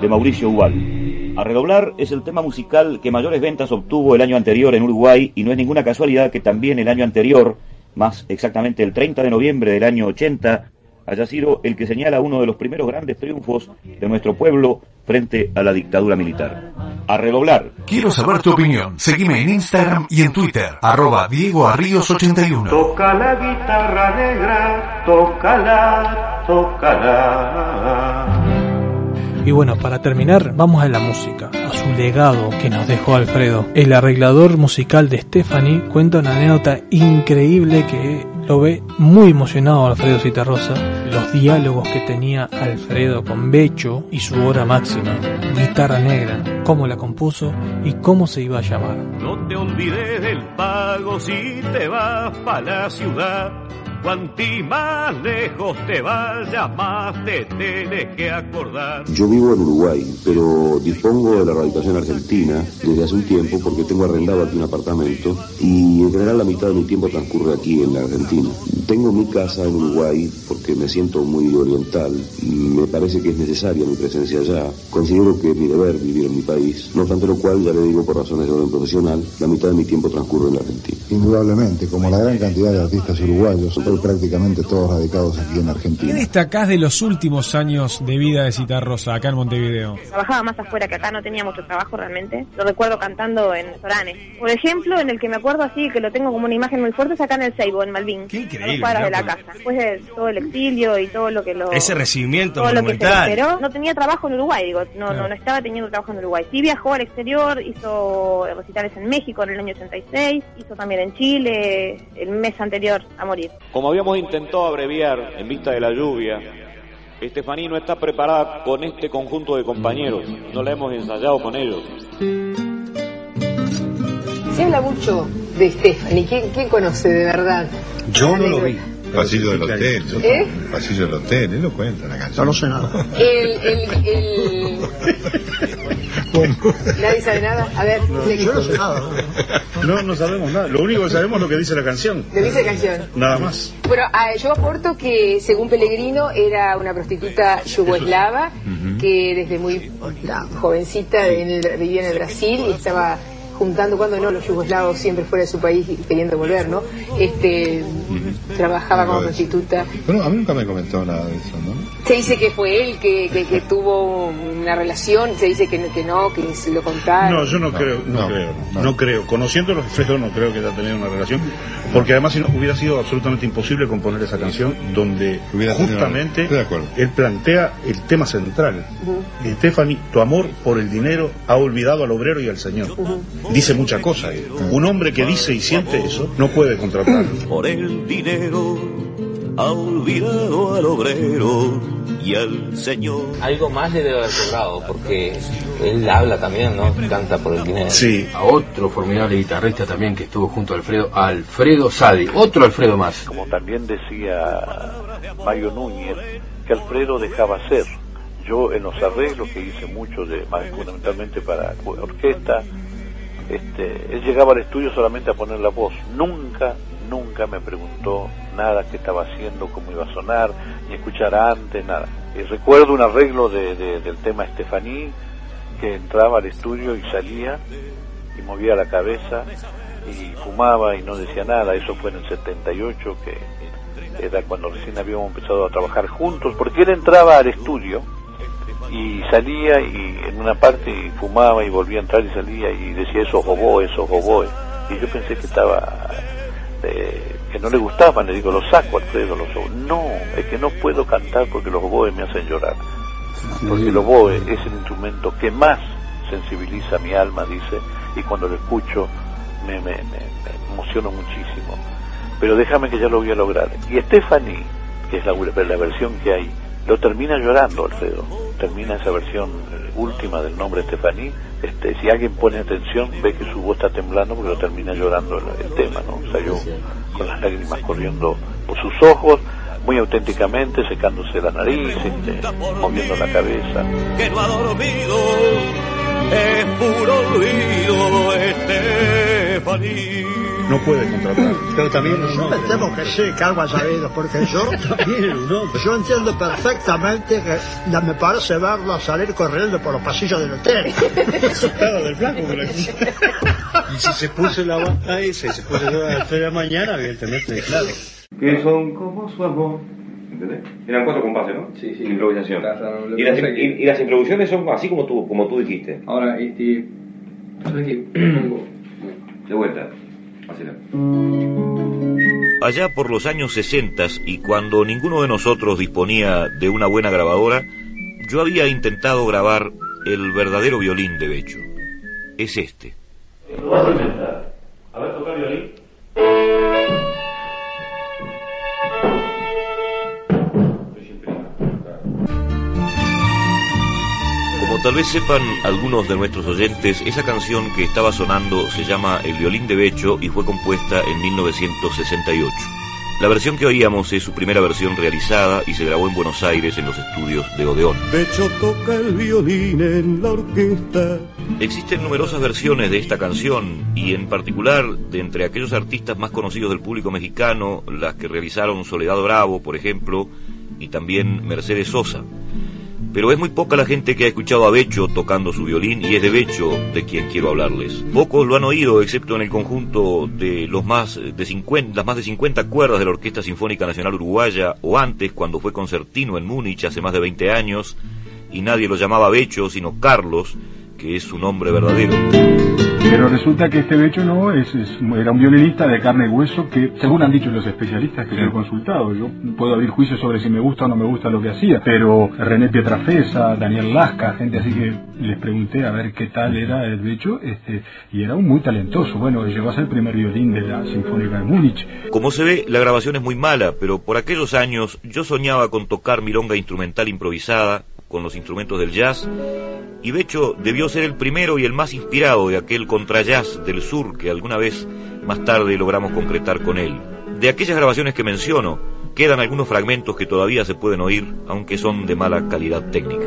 de Mauricio Ubal. A redoblar es el tema musical que mayores ventas obtuvo el año anterior en Uruguay y no es ninguna casualidad que también el año anterior, más exactamente el 30 de noviembre del año 80, haya sido el que señala uno de los primeros grandes triunfos de nuestro pueblo frente a la dictadura militar. A redoblar. Quiero saber tu opinión. Seguime en Instagram y en Twitter, arroba Diego Arríos 81. Toca la guitarra negra, tócala, tócala. Y bueno, para terminar, vamos a la música, a su legado que nos dejó Alfredo. El arreglador musical de Stephanie cuenta una anécdota increíble que lo ve muy emocionado Alfredo Citarrosa, los diálogos que tenía Alfredo con Becho y su hora máxima, guitarra negra, cómo la compuso y cómo se iba a llamar. No te olvides del pago si te vas para la ciudad. Cuanti más lejos te vayas, más te tienes que acordar. Yo vivo en Uruguay, pero dispongo de la radicación argentina desde hace un tiempo porque tengo arrendado aquí un apartamento y en general la mitad de mi tiempo transcurre aquí en la Argentina. Tengo mi casa en Uruguay porque me siento muy oriental, me parece que es necesaria mi presencia allá, considero que es mi deber vivir en mi país, no obstante lo cual, ya le digo por razones de orden profesional, la mitad de mi tiempo transcurre en la Argentina. Indudablemente, como la gran cantidad de artistas uruguayos, prácticamente todos radicados aquí en ¿Qué Argentina. destacás de los últimos años de vida de Citarrosa acá en Montevideo? Trabajaba más afuera que acá, no tenía mucho trabajo realmente. Lo recuerdo cantando en restaurantes. Por ejemplo, en el que me acuerdo así, que lo tengo como una imagen muy fuerte, es acá en el Seibo, en Malvin. Qué a increíble, dos cuadras de la casa. Después de todo el exilio y todo lo que lo... Ese recibimiento todo lo que se monumental. esperó. No tenía trabajo en Uruguay, digo, no, Claro. no, no estaba teniendo trabajo en Uruguay. Sí viajó al exterior, hizo recitales en México en el año 86, hizo también en Chile el mes anterior a morir. Como habíamos intentado abreviar en vista de la lluvia, Estefaní no está preparada con este conjunto de compañeros, no la hemos ensayado con ellos. Se habla mucho de Stephanie. ¿Quién, quién conoce de verdad? Yo no lo vi. Pasillo del hotel. ¿Eh? Pasillo del hotel, él lo cuenta la canción. No sé nada. El, el, el... Nadie sabe nada. A ver, le- Yo no sé nada. No, no sabemos nada. Lo único que sabemos es lo que dice la canción. le dice canción. Nada más. Bueno, ah, yo aporto que según Pellegrino era una prostituta yugoslava que desde muy jovencita en el- vivía en el Brasil y estaba juntando cuando no los yugoslavos siempre fuera de su país y queriendo volver, ¿no? Este trabajaba como prostituta. Bueno, a mí nunca me comentó nada de eso, ¿no? Se dice que fue él que, que, que tuvo una relación, se dice que no, que no, que se lo contaron. No, yo no, creo, no, creo, no. creo. Conociendo los Alfredo no creo que haya tenido una relación, porque además si no, hubiera sido absolutamente imposible componer esa canción donde Hubiera justamente estoy de acuerdo. él plantea el tema central. Ujú. Stephanie, tu amor por el dinero ha olvidado al obrero y al señor. Dice muchas cosas. eh. Un hombre que dice y siente eso no puede contratarlo. Por el dinero ha olvidado al obrero y al señor. Algo más le debe haber cobrado, porque él habla también, ¿no? Canta por el dinero. Sí. A otro formidable guitarrista también que estuvo junto a Alfredo, Alfredo Sadi, otro Alfredo más. Como también decía Mario Núñez, que Alfredo dejaba ser. Yo en los arreglos que hice mucho, de, más fundamentalmente para orquesta, este, él llegaba al estudio solamente a poner la voz. Nunca, nunca me preguntó nada que estaba haciendo, cómo iba a sonar, ni escuchar antes, nada. Y recuerdo un arreglo de, de- del tema Estefaní, que entraba al estudio y salía y movía la cabeza y fumaba y no decía nada. Eso fue en el 78, que era cuando recién habíamos empezado a trabajar juntos, porque él entraba al estudio y salía y en una parte y fumaba y volvía a entrar y salía y decía eso oboe, eso oboe. Y yo pensé que estaba, eh, que no le gustaban, le digo, los saco Alfredo, los oboes. No, es que no puedo cantar porque los oboes me hacen llorar. Porque el oboe es el instrumento que más sensibiliza mi alma, dice, y cuando lo escucho me, me, me- me emociono muchísimo. Pero déjame que ya lo voy a lograr. Y Stephanie, que es la, la versión que hay, lo termina llorando, Alfredo. Termina esa versión eh, última del nombre Stephanie. Este, si alguien pone atención, ve que su voz está temblando porque lo termina llorando el, tema, ¿no? Yo con las lágrimas corriendo por sus ojos, muy auténticamente, secándose la nariz, este, moviendo la cabeza. que no ha dormido, puro Estefaní. No puede contratarlo. Pero también no. Me temo que sí, que algo ha sabido, porque yo yo entiendo perfectamente que la- me parece verlo salir corriendo por los pasillos del hotel. Asustada del flaco. Y si se puso la banda esa y se puso a las 3 de la mañana, evidentemente, claro. que son como su amor. ¿Entendés? Eran cuatro compases, ¿no? Sí, sí. Improvisación. Y las, y- y las introducciones son así como tú, como tú dijiste. Ahora, este. De vuelta. Allá por los años 60 y cuando ninguno de nosotros disponía de una buena grabadora, yo había intentado grabar el verdadero violín de Becho. Es este. Lo vas a intentar. A ver, tocar violín. Tal vez sepan algunos de nuestros oyentes, esa canción que estaba sonando se llama El violín de Becho y fue compuesta en 1968. La versión que oíamos es su primera versión realizada y se grabó en Buenos Aires en los estudios de Odeón. Becho toca el violín en la orquesta. Existen numerosas versiones de esta canción y en particular de entre aquellos artistas más conocidos del público mexicano, las que realizaron Soledad Bravo, por ejemplo, y también Mercedes Sosa. Pero es muy poca la gente que ha escuchado a Becho tocando su violín y es de Becho de quien quiero hablarles. Pocos lo han oído excepto en el conjunto de los más de 50, las más de 50 cuerdas de la Orquesta Sinfónica Nacional Uruguaya o antes cuando fue concertino en Múnich hace más de 20 años y nadie lo llamaba Becho sino Carlos, que es su nombre verdadero. Pero resulta que este Becho no es, es- era un violinista de carne y hueso que, según han dicho los especialistas que lo he consultado, yo puedo abrir juicios sobre si me gusta o no me gusta lo que hacía, pero René Pietrafesa, Daniel Lasca, gente así que les pregunté a ver qué tal era el Becho, este, y era un muy talentoso. Bueno, llegó a ser el primer violín de la Sinfónica de Múnich. Como se ve, la grabación es muy mala, pero por aquellos años yo soñaba con tocar milonga instrumental improvisada con los instrumentos del jazz, y Becho debió ser el primero y el más inspirado de aquel contrajazz del sur que alguna vez más tarde logramos concretar con él. De aquellas grabaciones que menciono, quedan algunos fragmentos que todavía se pueden oír, aunque son de mala calidad técnica.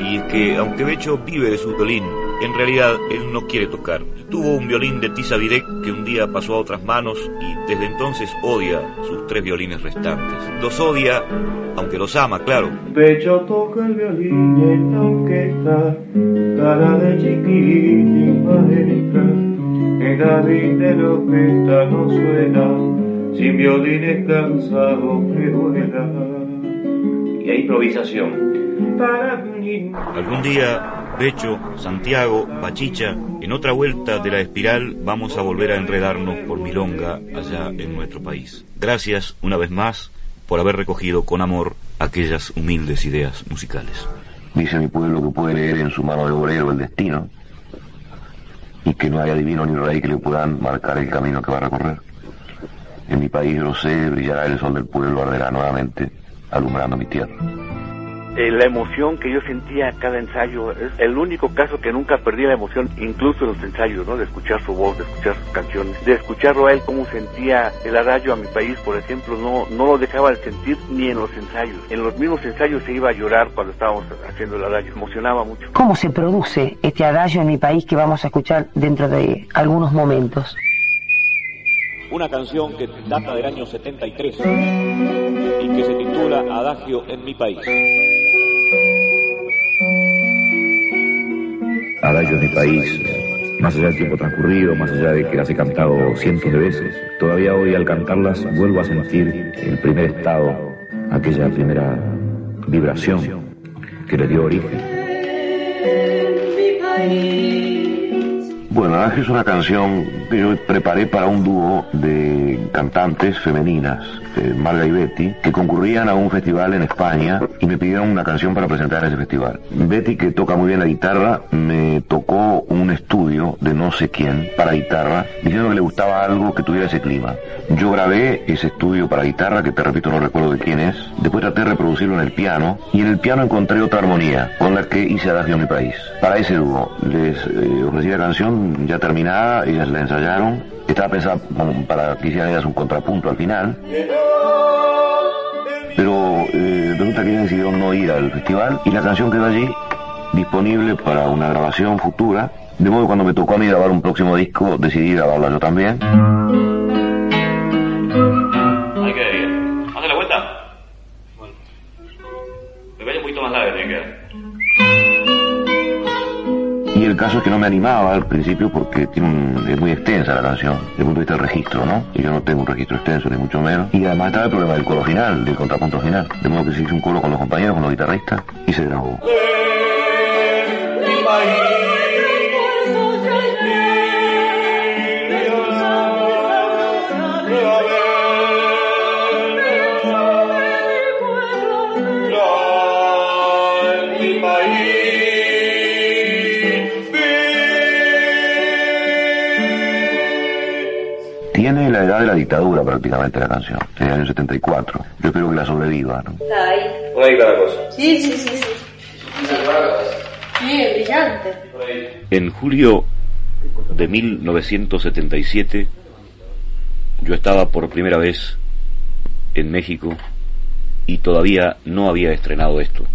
Y es que, aunque Becho vive de su violín, en realidad él no quiere tocar. Tuvo un violín de Tisa Direct que un día pasó a otras manos y desde entonces odia sus tres violines restantes. Los odia, aunque los ama, claro. Becho toca el violín en la orquesta, cara de chiquitín y maestra. El David de la orquesta no suena, sin violines cansados que vuelan. Y hay improvisación. Algún día, Becho, Santiago, Bachicha, en otra vuelta de la espiral vamos a volver a enredarnos por Milonga allá en nuestro país. Gracias una vez más por haber recogido con amor aquellas humildes ideas musicales. Dice mi pueblo que puede leer en su mano de obrero el destino y que no hay adivino ni rey que le puedan marcar el camino que va a recorrer. En mi país, lo sé, brillará el sol del pueblo, arderá nuevamente, alumbrando mi tierra. Eh, la emoción que yo sentía a cada ensayo es el único caso que nunca perdí la emoción, incluso en los ensayos, ¿no? De escuchar su voz, de escuchar sus canciones, de escucharlo a él cómo sentía el adagio a mi país, por ejemplo, no no lo dejaba de sentir ni en los ensayos. En los mismos ensayos se iba a llorar cuando estábamos haciendo el adagio, emocionaba mucho. ¿Cómo se produce este adagio en mi país que vamos a escuchar dentro de algunos momentos? Una canción que data del año 73 y que se titula Adagio en mi país. Adagio de mi país, más allá del tiempo transcurrido, más allá de que las he cantado cientos de veces, todavía hoy al cantarlas vuelvo a sentir el primer estado, aquella primera vibración que le dio origen. Bueno, Adagio es una canción que yo preparé para un dúo de cantantes femeninas, eh, Marga y Betty, que concurrían a un festival en España y me pidieron una canción para presentar en ese festival. Betty, que toca muy bien la guitarra, me tocó un estudio de no sé quién para guitarra, diciendo que le gustaba algo que tuviera ese clima. Yo grabé ese estudio para guitarra, que te repito no recuerdo de quién es, después traté de reproducirlo en el piano, y en el piano encontré otra armonía, con la que hice Adagio en mi país. Para ese dúo, les eh, ofrecí la canción ya terminada, ellas la ensayaron, estaba pensada para que hicieran ellas un contrapunto al final, pero eh, resulta que decidieron no ir al festival y la canción quedó allí disponible para una grabación futura, de modo que cuando me tocó a mí grabar un próximo disco decidí grabarla yo también. El caso es que no me animaba al principio porque tiene un- es muy extensa la canción, desde el punto de vista del registro, ¿no? Y yo no tengo un registro extenso, ni mucho menos. Y además estaba el problema del coro final, del contrapunto final. De modo que se hizo un coro con los compañeros, con los guitarristas, y se grabó. Tiene la edad de la dictadura prácticamente la canción, del año 74. Yo espero que la sobreviva, ¿no? Está ahí. Por ahí cada cosa. Sí, sí, sí. Sí, sí brillante. En julio de 1977 yo estaba por primera vez en México y todavía no había estrenado esto.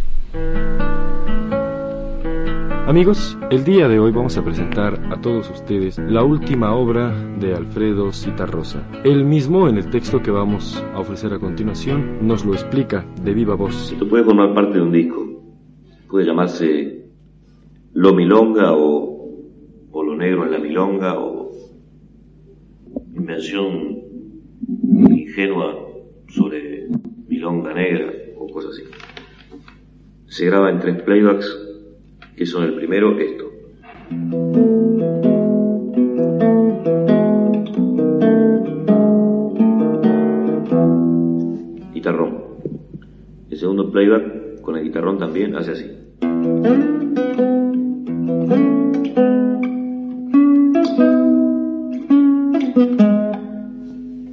Amigos, el día de hoy vamos a presentar a todos ustedes la última obra de Alfredo Citarrosa. Él mismo, en el texto que vamos a ofrecer a continuación, nos lo explica de viva voz. Esto puede formar parte de un disco. Puede llamarse Lo Milonga o, o Lo Negro en la Milonga o Invención ingenua sobre Milonga Negra o cosas así. Se graba en tres playbacks que son el primero esto. Guitarrón. El segundo playback con el guitarrón también hace así.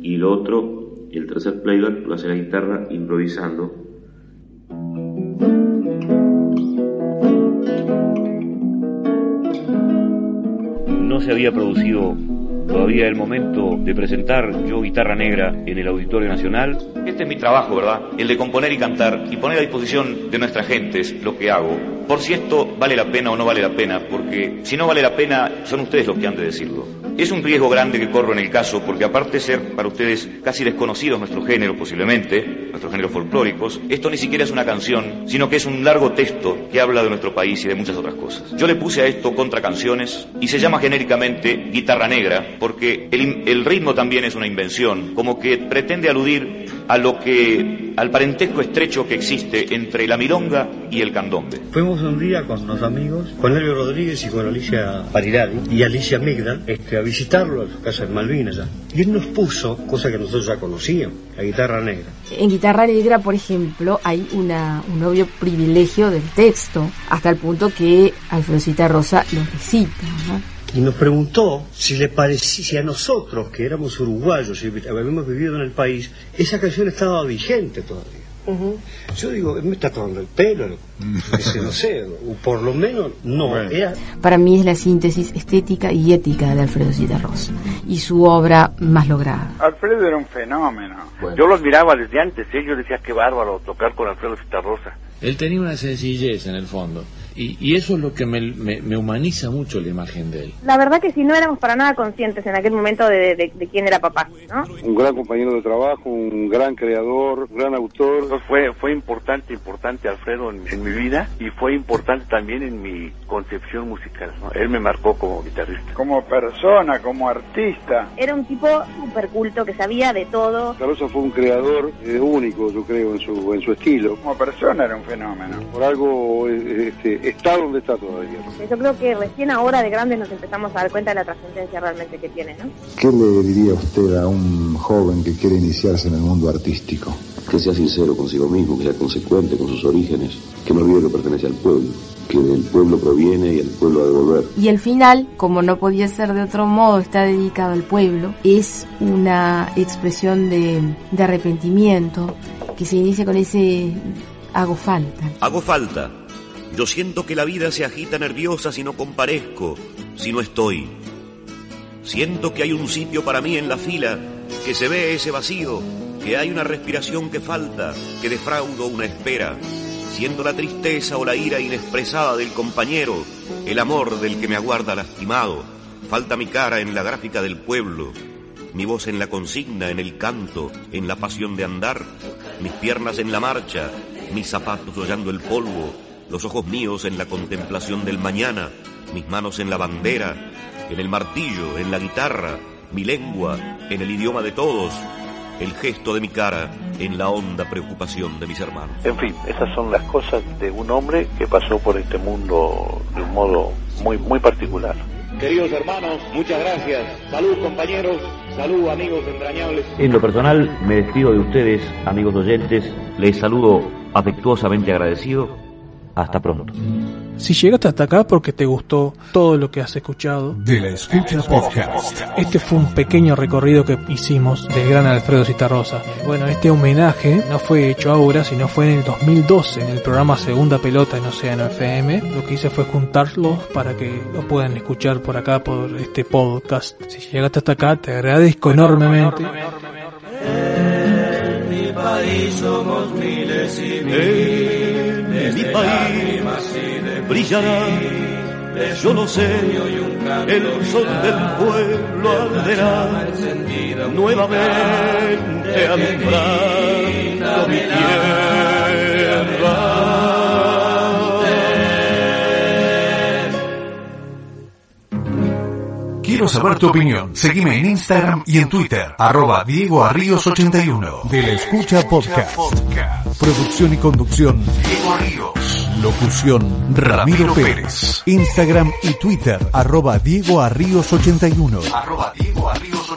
Y lo otro, el tercer playback lo hace la guitarra improvisando no se había producido todavía el momento de presentar yo guitarra negra en el Auditorio Nacional. Este es mi trabajo, ¿verdad? El de componer y cantar y poner a disposición de nuestras gentes lo que hago. Por si esto vale la pena o no vale la pena, porque si no vale la pena, son ustedes los que han de decirlo. Es un riesgo grande que corro en el caso, porque aparte de ser para ustedes casi desconocidos nuestros géneros posiblemente, nuestros géneros folclóricos, esto ni siquiera es una canción, sino que es un largo texto que habla de nuestro país y de muchas otras cosas. Yo le puse a esto contra canciones y se llama genéricamente guitarra negra, porque el, el ritmo también es una invención, como que pretende aludir a lo que al parentesco estrecho que existe entre la milonga y el candombe. Fuimos un día con unos amigos, con Elio Rodríguez y con Alicia Parirari y Alicia Migdal, este, a visitarlo a su casa en Malvinas ya. Y él nos puso, cosa que nosotros ya conocíamos, la guitarra negra. En Guitarra Negra, por ejemplo, hay una, un obvio privilegio del texto, hasta el punto que Alfredocita Rosa lo recita, ¿no? Y nos preguntó si le parecía, si a nosotros, que éramos uruguayos y habíamos vivido en el país, esa canción estaba vigente todavía. Yo digo, me está tomando el pelo, ese, no sé, o por lo menos no. Era... Para mí es la síntesis estética y ética de Alfredo Citarrosa y su obra más lograda. Alfredo era un fenómeno. Yo lo admiraba desde antes, ¿eh? yo decía qué bárbaro tocar con Alfredo Citarrosa. Él tenía una sencillez en el fondo. Y, y, eso es lo que me, me, me, humaniza mucho la imagen de él. La verdad que si no éramos para nada conscientes en aquel momento de, de, de, quién era papá, ¿no? Un gran compañero de trabajo, un gran creador, un gran autor. Fue, fue importante, importante Alfredo en, en, mi vida y fue importante también en mi concepción musical. ¿no? Él me marcó como guitarrista. Como persona, como artista. Era un tipo súper culto que sabía de todo. Carosa fue un creador eh, único, yo creo, en su, en su estilo. Como persona era un fenómeno. Por algo, este, está donde está todavía. Yo creo que recién ahora de grandes nos empezamos a dar cuenta de la trascendencia realmente que tiene, ¿no? ¿Qué le diría usted a un joven que quiere iniciarse en el mundo artístico? Que sea sincero consigo mismo, que sea consecuente con sus orígenes, que no olvide que pertenece al pueblo, que del pueblo proviene y al pueblo ha de volver. Y el final, como no podía ser de otro modo, está dedicado al pueblo, es una expresión de, de arrepentimiento que se inicia con ese hago falta. Hago falta yo siento que la vida se agita nerviosa si no comparezco, si no estoy. Siento que hay un sitio para mí en la fila, que se ve ese vacío, que hay una respiración que falta, que defraudo una espera. Siento la tristeza o la ira inexpresada del compañero, el amor del que me aguarda lastimado. Falta mi cara en la gráfica del pueblo, mi voz en la consigna, en el canto, en la pasión de andar, mis piernas en la marcha, mis zapatos hollando el polvo, los ojos míos en la contemplación del mañana, mis manos en la bandera, en el martillo, en la guitarra, mi lengua, en el idioma de todos, el gesto de mi cara, en la honda preocupación de mis hermanos. En fin, esas son las cosas de un hombre que pasó por este mundo de un modo muy, muy particular. Queridos hermanos, muchas gracias. Salud compañeros, salud amigos entrañables. En lo personal, me despido de ustedes, amigos oyentes, les saludo afectuosamente agradecido Hasta pronto. Si llegaste hasta acá porque te gustó todo lo que has escuchado, De la Escucha Podcast. este fue un pequeño recorrido que hicimos del gran Alfredo Citarrosa. Bueno, este homenaje no fue hecho ahora, sino fue en el 2012, en el programa Segunda Pelota en Océano FM. Lo que hice fue juntarlos para que lo puedan escuchar por acá, por este podcast. Si llegaste hasta acá, te agradezco enormemente. En mi país somos miles y miles. En mi país brillará, yo lo sé, el sol del pueblo arderá nuevamente alumbrando mi tierra. Quiero saber tu opinión. Seguime en Instagram y en Twitter. Arroba Diego Arríos 81. De la Escucha Podcast. Producción y conducción. Diego Arríos. Locución Ramiro Pérez. Instagram y Twitter. Arroba Diego Arríos 81. Arroba Diego Arríos